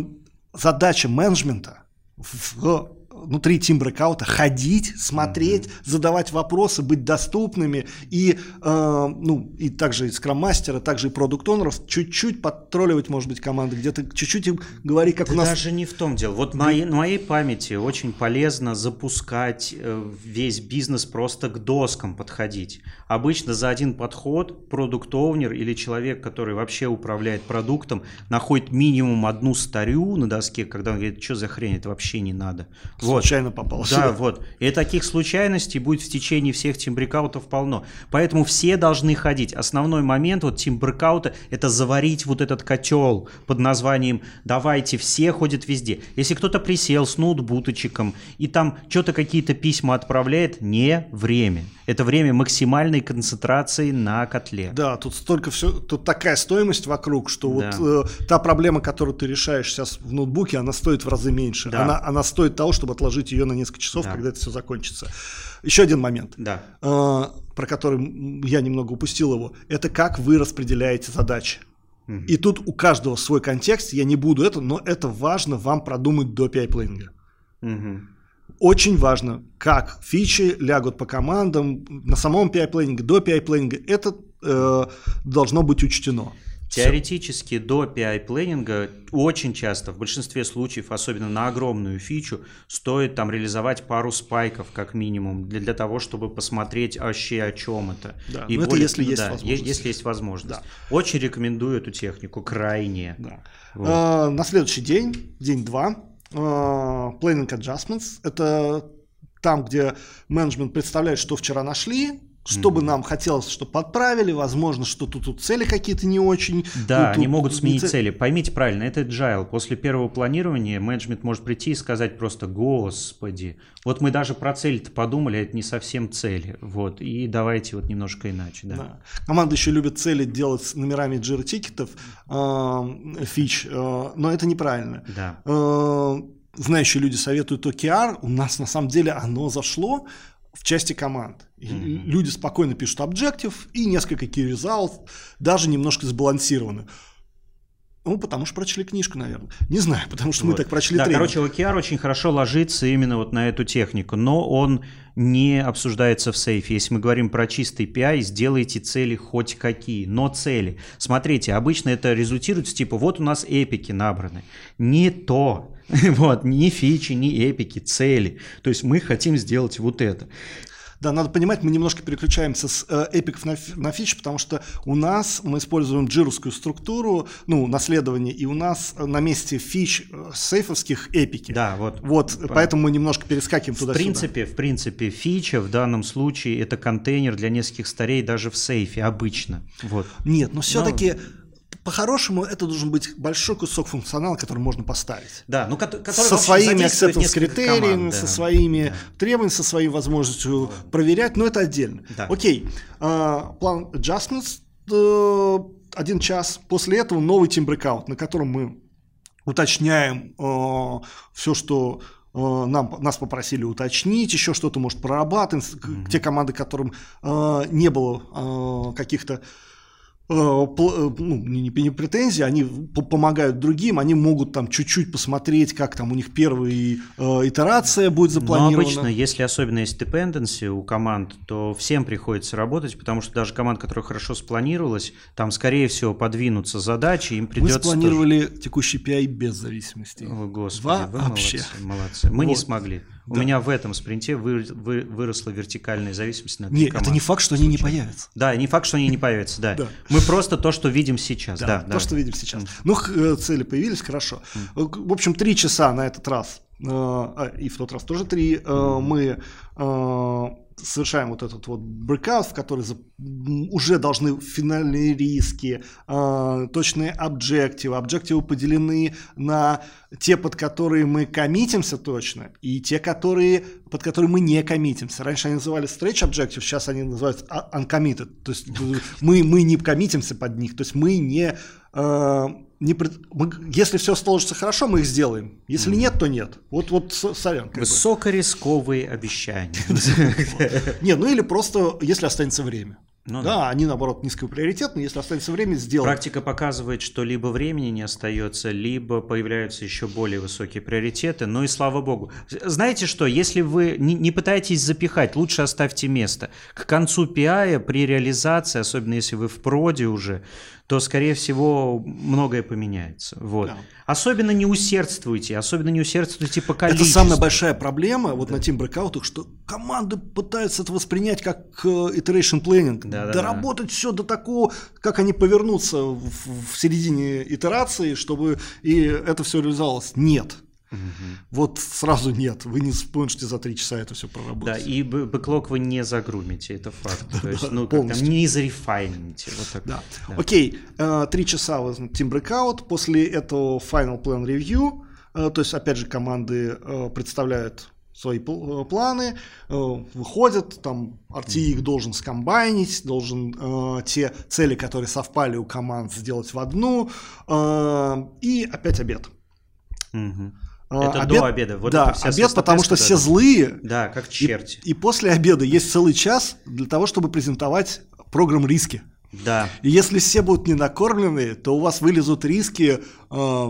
B: задача менеджмента в внутри Breakout ходить, смотреть, mm-hmm. задавать вопросы, быть доступными и, э, ну, и также и скрам-мастера, также и продукт-онеров чуть-чуть подтролливать, может быть, команды, где-то чуть-чуть им говорить, как
A: да
B: у нас...
A: даже не в том дело. Вот да. моей, моей памяти очень полезно запускать э, весь бизнес просто к доскам подходить. Обычно за один подход продукт-оунер или человек, который вообще управляет продуктом, находит минимум одну старю на доске, когда он говорит, что за хрень, это вообще не надо.
B: Вот. Случайно попал.
A: Да, вот. И таких случайностей будет в течение всех тимбрекаутов полно. Поэтому все должны ходить. Основной момент вот тимбрекаута – это заварить вот этот котел под названием «давайте все ходят везде». Если кто-то присел с ноутбуточком и там что-то какие-то письма отправляет, не время. Это время максимальной концентрации на котле.
B: Да, тут столько все, тут такая стоимость вокруг, что да. вот э, та проблема, которую ты решаешь сейчас в ноутбуке, она стоит в разы меньше. Да. Она, она стоит того, чтобы отложить ее на несколько часов, да. когда это все закончится. Еще один момент,
A: да.
B: э, про который я немного упустил его, это как вы распределяете задачи. И тут у каждого свой контекст, я не буду это, но это важно вам продумать до PI-плейнинга. Угу. Очень важно, как фичи лягут по командам на самом PI-плейнинге, до PI-плейнинга. Это э, должно быть учтено.
A: Теоретически до PI-плейнинга очень часто, в большинстве случаев, особенно на огромную фичу, стоит там реализовать пару спайков как минимум для, для того, чтобы посмотреть вообще о чем это.
B: Да, И более, это если есть
A: да,
B: возможность.
A: Если есть возможность. Да. Очень рекомендую эту технику, крайне.
B: Да. Вот. А, на следующий день, день два, Uh, planning adjustments. Это там, где менеджмент представляет, что вчера нашли, что бы нам хотелось, чтобы подправили, возможно, что тут, тут цели какие-то не очень.
A: Да,
B: тут,
A: они могут сменить цель... цели. Поймите правильно, это agile. После первого планирования менеджмент может прийти и сказать просто, господи, вот мы даже про цель-то подумали, это не совсем цели. Вот, и давайте вот немножко иначе. Да. Да.
B: Команда еще любит цели делать с номерами джира-тикетов, э, фич, э, но это неправильно.
A: Да.
B: Э, знающие люди советуют OKR, у нас на самом деле оно зашло, в части команд. Mm-hmm. Люди спокойно пишут объектив и несколько key results, даже немножко сбалансированы. Ну, потому что прочли книжку, наверное. Не знаю, потому что вот. мы так прочли
A: Да, тренинг. короче, OKR очень хорошо ложится именно вот на эту технику, но он не обсуждается в сейфе. Если мы говорим про чистый PI, сделайте цели хоть какие, но цели. Смотрите, обычно это результирует в типа, вот у нас эпики набраны. Не то. Вот, ни фичи, ни эпики, цели. То есть мы хотим сделать вот это.
B: Да, надо понимать, мы немножко переключаемся с э, эпиков на, на фич, потому что у нас мы используем джировскую структуру, ну, наследование, и у нас на месте фич э, сейфовских эпики.
A: Да, вот.
B: Вот, Понятно. поэтому мы немножко перескакиваем туда
A: В принципе, в принципе, фича в данном случае это контейнер для нескольких старей даже в сейфе обычно. Вот.
B: Нет, но все-таки... Но по-хорошему, это должен быть большой кусок функционала, который можно поставить.
A: Да, ну который
B: со своими acceptance критериями, да. со своими да. требованиями, со своей возможностью да. проверять, но это отдельно. Да. Окей, uh, план adjustments uh, один час. После этого новый team breakout, на котором мы уточняем uh, все, что uh, нам, нас попросили уточнить, еще что-то, может, прорабатываем. Mm-hmm. Те команды, которым uh, не было каких-то Э, э, ну, не, не претензии, они помогают другим, они могут там чуть-чуть посмотреть, как там у них первая э, итерация будет запланирована.
A: Но обычно, если особенно есть dependency у команд, то всем приходится работать, потому что даже команд, которая хорошо спланировалась, там, скорее всего, подвинутся задачи, им придется...
B: Мы спланировали тоже... текущий PI без зависимости.
A: О, Господи, Вообще. вы молодцы. молодцы. Мы вот. не смогли. У да. меня в этом спринте вы, вы, выросла вертикальная зависимость на
B: Нет, это не факт, что они не появятся.
A: Да, не факт, что они не появятся, да. Мы просто то, что видим сейчас. Да,
B: то, что видим сейчас. Ну, э, цели появились, хорошо. В общем, три часа на этот раз, э, а, и в тот раз тоже три, э, мы совершаем вот этот вот breakout, в который уже должны финальные риски, э, точные объективы. Объективы поделены на те, под которые мы коммитимся точно, и те, которые, под которые мы не коммитимся. Раньше они называли stretch objective, сейчас они называются uncommitted. То есть мы, мы не коммитимся под них, то есть мы не э, не пред... мы, если все сложится хорошо, мы их сделаем. Если mm. нет, то нет. Вот, вот сорян.
A: Высокорисковые обещания.
B: Не, ну или просто, если останется время. Ну, да, да, они наоборот низкоприоритетные, если останется время, сделать.
A: Практика показывает, что либо времени не остается, либо появляются еще более высокие приоритеты. Ну и слава богу. Знаете что, если вы не, не пытаетесь запихать, лучше оставьте место. К концу PI при реализации, особенно если вы в проде уже, то, скорее всего, многое поменяется. Вот. Да. Особенно не усердствуйте, особенно не усердствуйте по количеству.
B: Это самая большая проблема вот да. на Team Breakout, что команды пытаются это воспринять как э, iteration planning, да, да, доработать да. все до такого, как они повернутся в, в середине итерации, чтобы и это все реализовалось. Нет. Угу. Вот сразу нет, вы не сможете за три часа это все проработать.
A: Да, и бэклог вы не загрумите, это факт. То есть, ну, как там, не зарефайните. Вот так.
B: Да. да. Окей, э, три часа Team Breakout, после этого Final Plan Review, э, то есть, опять же, команды э, представляют свои планы, выходят, там RT их должен скомбайнить, должен э, те цели, которые совпали у команд, сделать в одну, э, и опять обед.
A: А, это обед, до обеда.
B: Вот да, обед, потому что все злые.
A: Да, как черти.
B: И, и после обеда есть целый час для того, чтобы презентовать программ риски.
A: Да.
B: И если все будут не накормлены, то у вас вылезут риски э,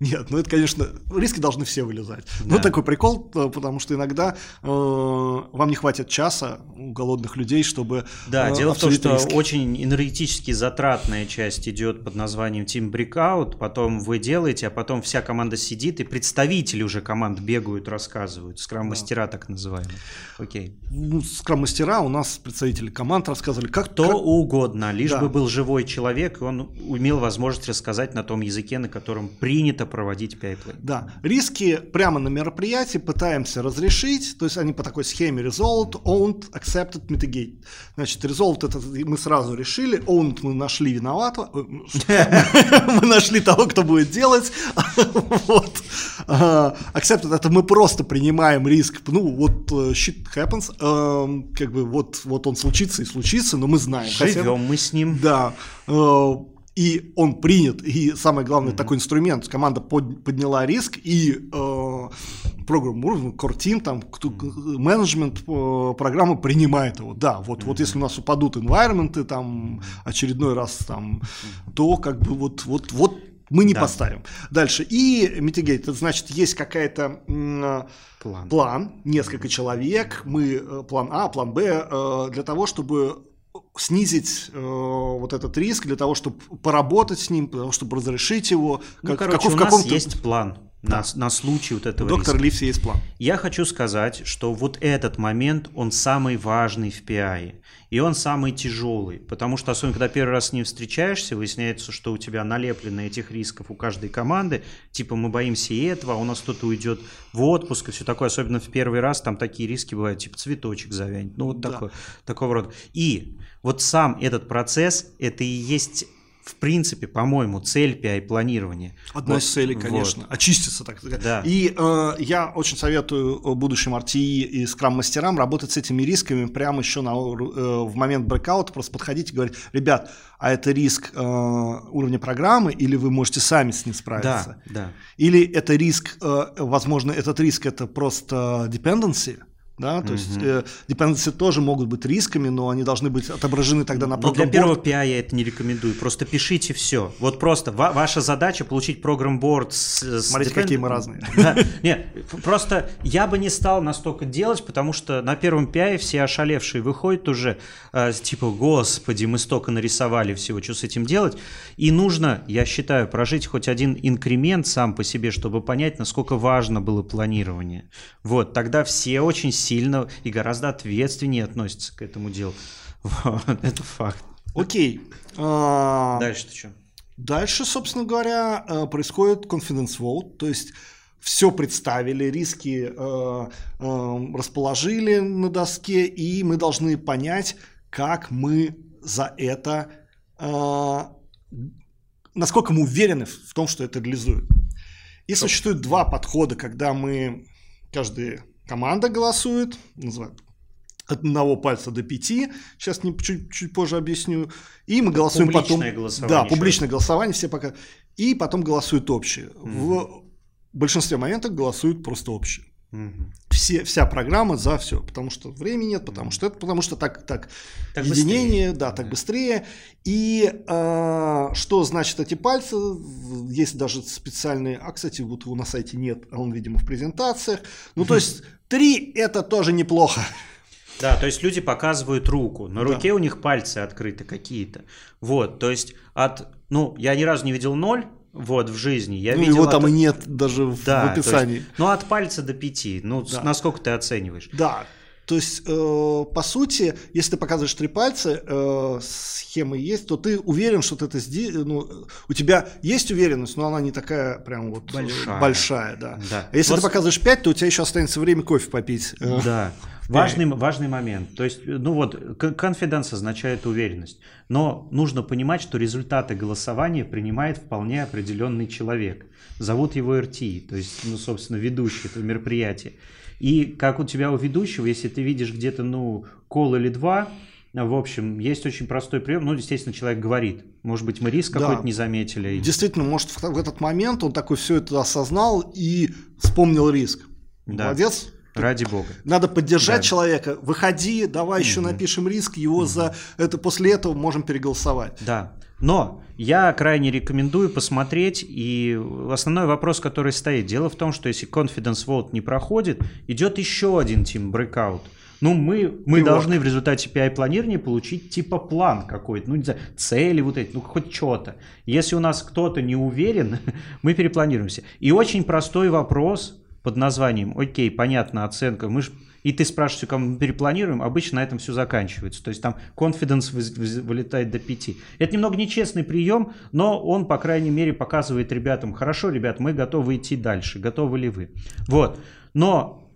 B: нет, ну это, конечно, риски должны все вылезать. Да. Ну, такой прикол, э, потому что иногда э, вам не хватит часа у голодных людей, чтобы
A: Да, э, дело в том, что риски. очень энергетически затратная часть идет под названием Team Breakout, потом вы делаете, а потом вся команда сидит, и представители уже команд бегают, рассказывают, скрам-мастера да. так называемые. Окей.
B: Ну, скрам-мастера у нас представители команд рассказывали, как...
A: Кто
B: как...
A: угодно, лишь да. бы был живой человек, и он имел возможность рассказать на том языке, на котором принято проводить PI planning.
B: Да, риски прямо на мероприятии пытаемся разрешить, то есть они по такой схеме resolved, owned, accepted, mitigated. Значит, resolved это мы сразу решили, owned мы нашли виноватого, мы нашли того, кто будет делать, вот. А, accepted это мы просто принимаем риск, ну вот э, shit happens, эм, как бы вот, вот он случится и случится, но мы знаем.
A: Живем мы с ним.
B: Да, э, и он принят, и самое главное, mm-hmm. такой инструмент, команда под, подняла риск, и э, программа уровня, core team, там, mm-hmm. менеджмент э, программы принимает его. Да, вот, mm-hmm. вот если у нас упадут environment, там, очередной раз, там, mm-hmm. то как бы вот, вот, вот Мы не
A: Да.
B: поставим. Дальше. И mitigate, это значит, есть какая-то м,
A: План.
B: план, несколько человек, мы э, план А, план Б, э, для того, чтобы снизить э, вот этот риск, для того, чтобы поработать с ним, для того, чтобы разрешить его.
A: Ну,
B: как-
A: короче,
B: каков-
A: у нас
B: каком-то-
A: есть план на, на случай вот этого
B: доктора
A: риска.
B: Ливси есть план.
A: Я хочу сказать, что вот этот момент, он самый важный в PI. И он самый тяжелый, потому что, особенно когда первый раз с ним встречаешься, выясняется, что у тебя налеплено этих рисков у каждой команды, типа мы боимся и этого, а у нас кто-то уйдет в отпуск и все такое, особенно в первый раз там такие риски бывают, типа цветочек завянет, ну вот
B: Да.
A: такое, такого рода. И вот сам этот процесс, это и есть в принципе, по-моему, цель PI-планирования.
B: Одна
A: Вот,
B: из целей,
A: вот.
B: конечно. Очиститься, так сказать.
A: Да.
B: И э, я очень советую будущим RTI и скрам-мастерам работать с этими рисками прямо еще на, э, в момент брейкаута, просто подходить и говорить, ребят, а это риск э, уровня программы, или вы можете сами с ним справиться?
A: Да, да.
B: Или это риск, э, возможно, этот риск это просто dependency, да, то есть
A: Мгм.
B: э, dependency тоже могут быть рисками, но они должны быть отображены тогда на
A: для
B: программ
A: первого PI я это не рекомендую. Просто пишите все. Вот просто ва- ваша задача получить программ-борд с... с
B: Смотрите,
A: depend-
B: какие мы разные.
A: Да. Нет, просто я бы не стал настолько делать, потому что на первом PI все ошалевшие выходят уже, э, типа, господи, мы столько нарисовали всего, что с этим делать. И нужно, я считаю, прожить хоть один инкремент сам по себе, чтобы понять, насколько важно было планирование. Вот, тогда все очень сильно и гораздо ответственнее относятся к этому делу. Вот, это факт.
B: Окей. А,
A: Дальше ты что?
B: Дальше, собственно говоря, э, происходит confidence vote, то есть все представили, риски э, э, расположили на доске, и мы должны понять, как мы за это, э, насколько мы уверены в том, что это реализует. И существует два подхода, когда мы, каждая команда голосует, называют от одного пальца до пяти, сейчас не, чуть, чуть позже объясню, и мы голосуем потом...
A: Голосование
B: Да,
A: еще.
B: публичное голосование, все пока... И потом голосуют общие. В большинстве моментов голосуют просто общие. Все, вся программа за все, потому что времени нет, потому что это, потому что так, так,
A: Так
B: единение,
A: быстрее.
B: да, так
A: Да.
B: быстрее. И э, что значит эти пальцы? Есть даже специальные, а кстати, вот его на сайте нет, а он, видимо, в презентациях. Ну, то есть три это тоже неплохо.
A: Да, то есть люди показывают руку, на
B: Да.
A: руке у них пальцы открыты какие-то. Вот, то есть от, ну, я ни разу не видел ноль, вот, в жизни. Я
B: ну,
A: видел
B: его
A: от-
B: там и нет даже в,
A: Да,
B: в
A: то есть,
B: описании.
A: ну, от пальца до пяти. Ну,
B: Да.
A: насколько ты оцениваешь?
B: Да, то есть, э, по сути, если ты показываешь три пальца, э, схема есть, то ты уверен, что ты это сделаешь. Ну, у тебя есть уверенность, но она не такая прям вот
A: Большая.
B: большая да.
A: Да.
B: А если
A: Вот
B: ты показываешь пять, то у тебя еще останется время кофе попить.
A: Да. Важный, важный момент. То есть, ну вот, конфиденс означает уверенность. Но нужно понимать, что результаты голосования принимает вполне определенный человек. Зовут его RT, то есть, ну, собственно, ведущий этого мероприятия. И как у тебя у ведущего, если ты видишь где-то, ну, кол или два, в общем, есть очень простой прием. Ну, естественно, человек говорит. Может быть, мы риск
B: Да.
A: какой-то не заметили.
B: Действительно, может, в, этот момент он такой все это осознал и вспомнил риск.
A: Да.
B: Молодец.
A: Ради бога.
B: Надо поддержать
A: Да.
B: человека. Выходи, давай еще напишем риск, его за это после этого можем переголосовать.
A: Да. Но я крайне рекомендую посмотреть, и основной вопрос, который стоит, дело в том, что если confidence vote не проходит, идет еще один team breakout. Ну, мы, мы должны в результате PI-планирования получить типа план какой-то, ну, не знаю, цели вот эти, ну, хоть что-то. Если у нас кто-то не уверен, мы перепланируемся. И очень простой вопрос под названием, окей, понятно, оценка, мы ж и ты спрашиваешь, кому мы перепланируем, обычно на этом все заканчивается. То есть там выз- вылетает до 5. Это немного нечестный прием, но он, по крайней мере, показывает ребятам, хорошо, ребят, мы готовы идти дальше, готовы ли вы. Вот. Но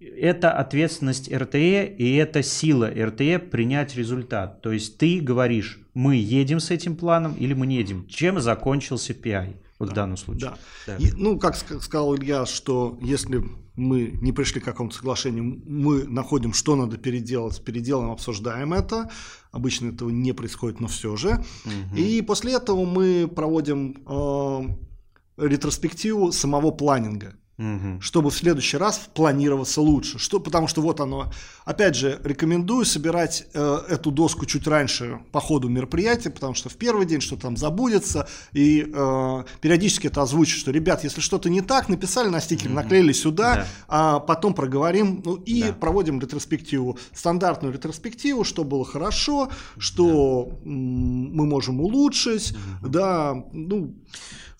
A: это ответственность РТЭ и это сила РТЭ принять результат. То есть ты говоришь, мы едем с этим планом или мы не едем. Чем закончился PI вот в данном случае?
B: Да.
A: Да.
B: И, ну, как ска- сказал Илья, что если мы не пришли к какому-то соглашению, мы находим, что надо переделать, переделаем, обсуждаем это. Обычно этого не происходит, но все же.
A: Мгм.
B: И после этого мы проводим э, ретроспективу самого планинга. Угу. чтобы в следующий раз планироваться лучше. Что, потому что вот оно. Опять же, рекомендую собирать э, эту доску чуть раньше по ходу мероприятия, потому что в первый день что-то там забудется, и э, периодически это озвучить, что, ребят, если что-то не так, написали на стикере, угу. наклеили сюда, да. а потом проговорим, ну и да. проводим ретроспективу, стандартную ретроспективу, что было хорошо, что да. мы можем улучшить, угу. да, ну...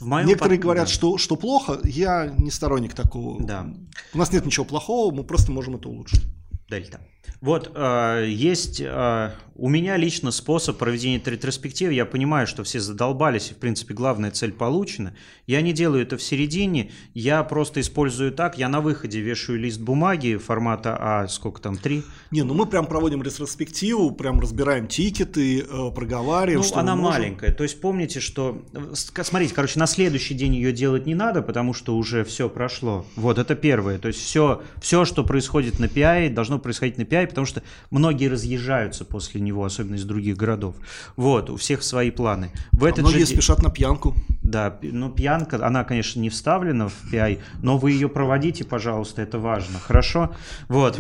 B: В моем Некоторые под... говорят, да. что, что плохо, я не сторонник такого. Да. У нас нет ничего плохого, мы просто можем это улучшить.
A: Дельта. Вот, э, есть э, у меня лично способ проведения ретроспективы. Я понимаю, что все задолбались, и, в принципе, главная цель получена. Я не делаю это в середине, я просто использую так. Я на выходе вешаю лист бумаги формата А, сколько там, 3?
B: Не, ну мы прям проводим ретроспективу, прям разбираем тикеты, э, проговариваем.
A: Ну, она маленькая. То есть помните, что... Смотрите, короче, на следующий день ее делать не надо, потому что уже все прошло. Вот, это первое. То есть все, все что происходит на PI, должно происходить на PI, потому что многие разъезжаются после него, особенно из других городов. Вот, у всех свои планы.
B: В а этот многие же... спешат на пьянку.
A: Да, ну пьянка, она, конечно, не вставлена в PI, но вы ее проводите, пожалуйста, это важно, хорошо? Вот.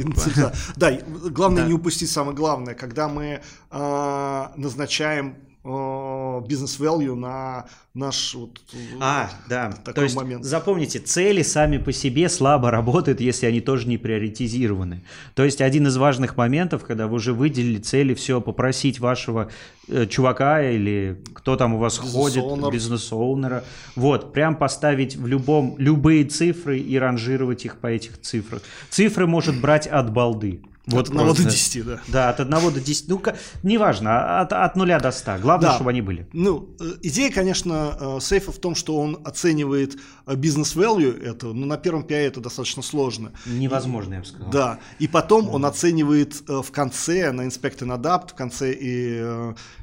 B: Да, главное не упустить самое главное, когда мы а, назначаем бизнес-value на наш вот
A: а, да. такой То есть, момент. Запомните, цели сами по себе слабо работают, если они тоже не приоритизированы. То есть один из важных моментов, когда вы уже выделили цели, все, попросить вашего э, чувака или кто там у вас ходит, бизнес-оунера, вот, прям поставить в любом, любые цифры и ранжировать их по этих цифрах. Цифры может брать от балды.
B: Вот от 1 до 10, да.
A: Да, от 1 до 10. Ну, неважно, а от, от 0 до 100. Главное, да. чтобы они были.
B: Ну, э, идея, конечно, э, сейфа в том, что он оценивает э, бизнес-value этого. Но на первом PI это достаточно сложно.
A: Невозможно, я бы сказал.
B: Да. И потом он оценивает в конце, на Inspect and Adapt, в конце и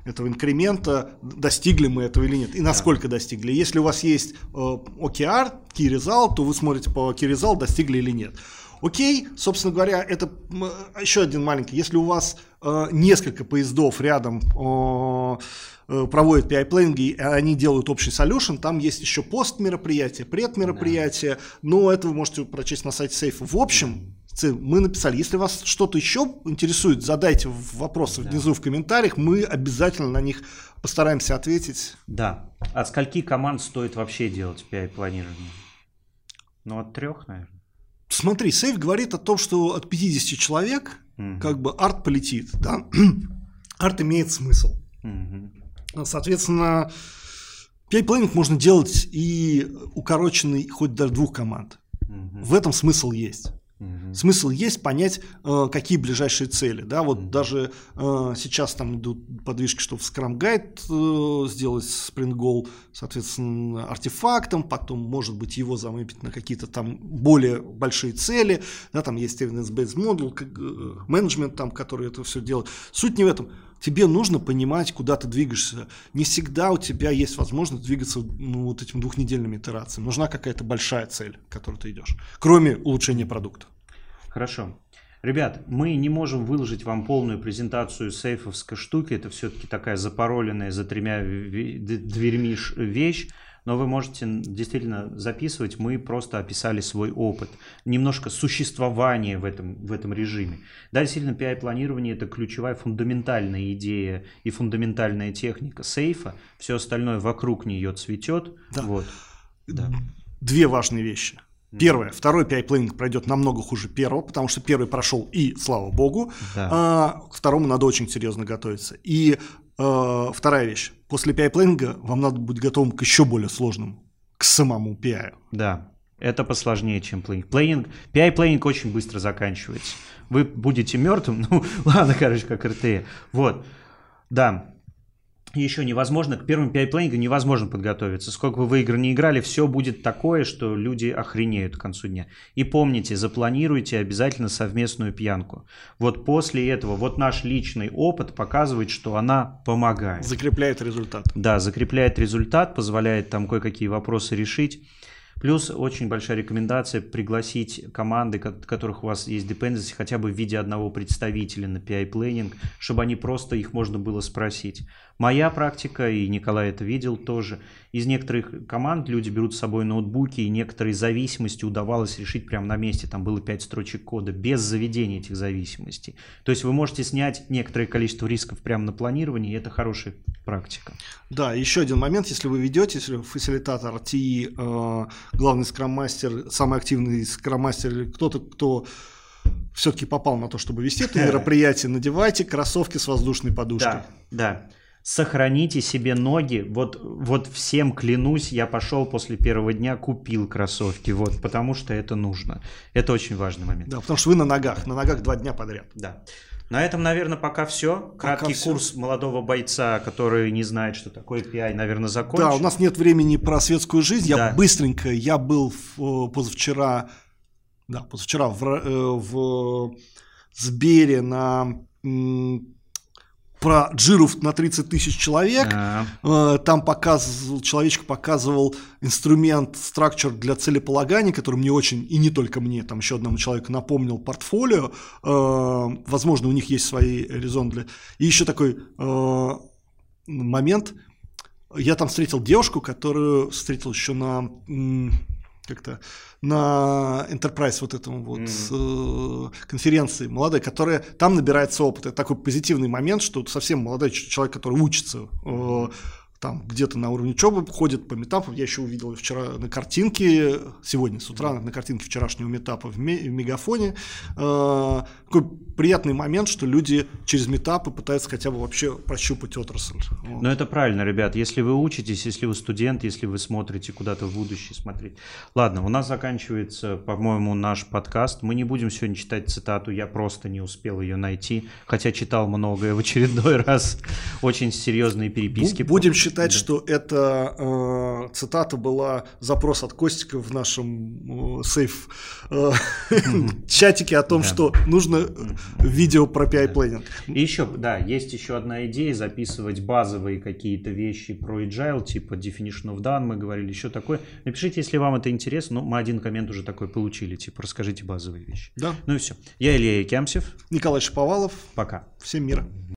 B: этого инкремента, достигли мы этого или нет. И насколько да. достигли. Если у вас есть OKR, Key Result, то вы смотрите по Key Result, достигли или нет. Окей, собственно говоря, это еще один маленький. Если у вас э, несколько поездов рядом э, э проводят PI-плейнги, и они делают общий solution, там есть еще пост мероприятия, предмероприятие, да. но это вы можете прочесть на сайте сейфа. В общем, мы написали, если вас что-то еще интересует, задайте вопросы да. внизу в комментариях, мы обязательно на них постараемся ответить.
A: Да. От скольки команд стоит вообще делать PI-планирование? Ну, от трех, наверное.
B: Смотри, сейф говорит о том, что от 50 человек угу. как бы арт полетит, да? арт имеет смысл. Угу. Соответственно, PI-планинг можно делать и укороченный хоть до двух команд. Угу. В этом смысл есть. Угу. Смысл есть понять, э, какие ближайшие цели. Да, вот угу. даже э, сейчас там идут подвижки, чтобы Scrum Guide э, сделать Sprint Goal, соответственно, артефактом, потом, может быть, его замыпить на какие-то там более большие цели. Да, там есть evidence-based model, менеджмент там, который это все делает. Суть не в этом. Тебе нужно понимать, куда ты двигаешься. Не всегда у тебя есть возможность двигаться ну, вот этим двухнедельными итерациями. Нужна какая-то большая цель, к которой ты идешь, кроме улучшения продукта.
A: Хорошо. Ребят, мы не можем выложить вам полную презентацию сейфовской штуки. Это все-таки такая запароленная за тремя дверьми вещь но вы можете действительно записывать. Мы просто описали свой опыт, немножко существование в этом, в этом режиме. Да, действительно, PI-планирование – это ключевая фундаментальная идея и фундаментальная техника сейфа. Все остальное вокруг нее цветет.
B: Да. Вот. Да. Две важные вещи. Первое. Второй PI-плейнинг пройдет намного хуже первого, потому что первый прошел и, слава богу, да. а, к второму надо очень серьезно готовиться. И вторая вещь. После PI-плейнинга вам надо быть готовым к еще более сложному, к самому PI.
A: Да, это посложнее, чем плейнинг. Плейнинг, PI-плейнинг очень быстро заканчивается. Вы будете мертвым, ну ладно, короче, как РТЕ. Вот, да, еще невозможно, к первым PI-плейнингам невозможно подготовиться. Сколько бы вы игр не играли, все будет такое, что люди охренеют к концу дня. И помните, запланируйте обязательно совместную пьянку. Вот после этого, вот наш личный опыт показывает, что она помогает.
B: Закрепляет результат.
A: Да, закрепляет результат, позволяет там кое-какие вопросы решить. Плюс очень большая рекомендация пригласить команды, которых у вас есть dependency, хотя бы в виде одного представителя на PI Planning, чтобы они просто их можно было спросить. Моя практика, и Николай это видел тоже, из некоторых команд люди берут с собой ноутбуки, и некоторые зависимости удавалось решить прямо на месте. Там было 5 строчек кода, без заведения этих зависимостей. То есть вы можете снять некоторое количество рисков прямо на планировании, и это хорошая практика.
B: Да, еще один момент, если вы ведете, если фасилитатор, TI, э, главный скрам-мастер, самый активный скрам-мастер или кто-то, кто все-таки попал на то, чтобы вести это мероприятие, надевайте кроссовки с воздушной подушкой.
A: Да, да сохраните себе ноги. Вот, вот всем клянусь, я пошел после первого дня, купил кроссовки, вот, потому что это нужно. Это очень важный момент.
B: Да, потому что вы на ногах, на ногах два дня подряд.
A: Да. На этом, наверное, пока все. Краткий пока курс все. молодого бойца, который не знает, что такое PI, наверное, закончен.
B: Да, у нас нет времени про светскую жизнь. Я да. быстренько, я был в, позавчера, да, позавчера в, э, в Сбере на про джиров на 30 тысяч человек. А-а-а. Там показывал, человечек показывал инструмент structure для целеполагания, который мне очень, и не только мне, там еще одному человеку напомнил портфолио. Э, возможно, у них есть свои резон для... И еще такой э, момент. Я там встретил девушку, которую встретил еще на как-то на Enterprise вот этому вот mm. э, конференции молодой, которая там набирается опыт. Это такой позитивный момент, что совсем молодой человек, который учится э, там где-то на уровне учебы ходит по метапам. Я еще увидел вчера на картинке, сегодня с утра на картинке вчерашнего метапа в, Мегафоне. Э, такой приятный момент, что люди через метапы пытаются хотя бы вообще прощупать отрасль.
A: Вот. Ну это правильно, ребят. Если вы учитесь, если вы студент, если вы смотрите куда-то в будущее смотреть. Ладно, у нас заканчивается, по-моему, наш подкаст. Мы не будем сегодня читать цитату, я просто не успел ее найти, хотя читал многое в очередной раз. Очень серьезные переписки.
B: Будем считать да. что это э, цитата была запрос от Костика в нашем э, сейф э, чатике о том, да. что нужно видео про PI planning.
A: И еще, да, есть еще одна идея записывать базовые какие-то вещи про agile, типа definition of done, мы говорили еще такое. Напишите, если вам это интересно. Ну, мы один коммент уже такой получили, типа расскажите базовые вещи.
B: Да.
A: Ну и все. Я Илья Якямсев.
B: Николай Шиповалов.
A: Пока.
B: Всем мира.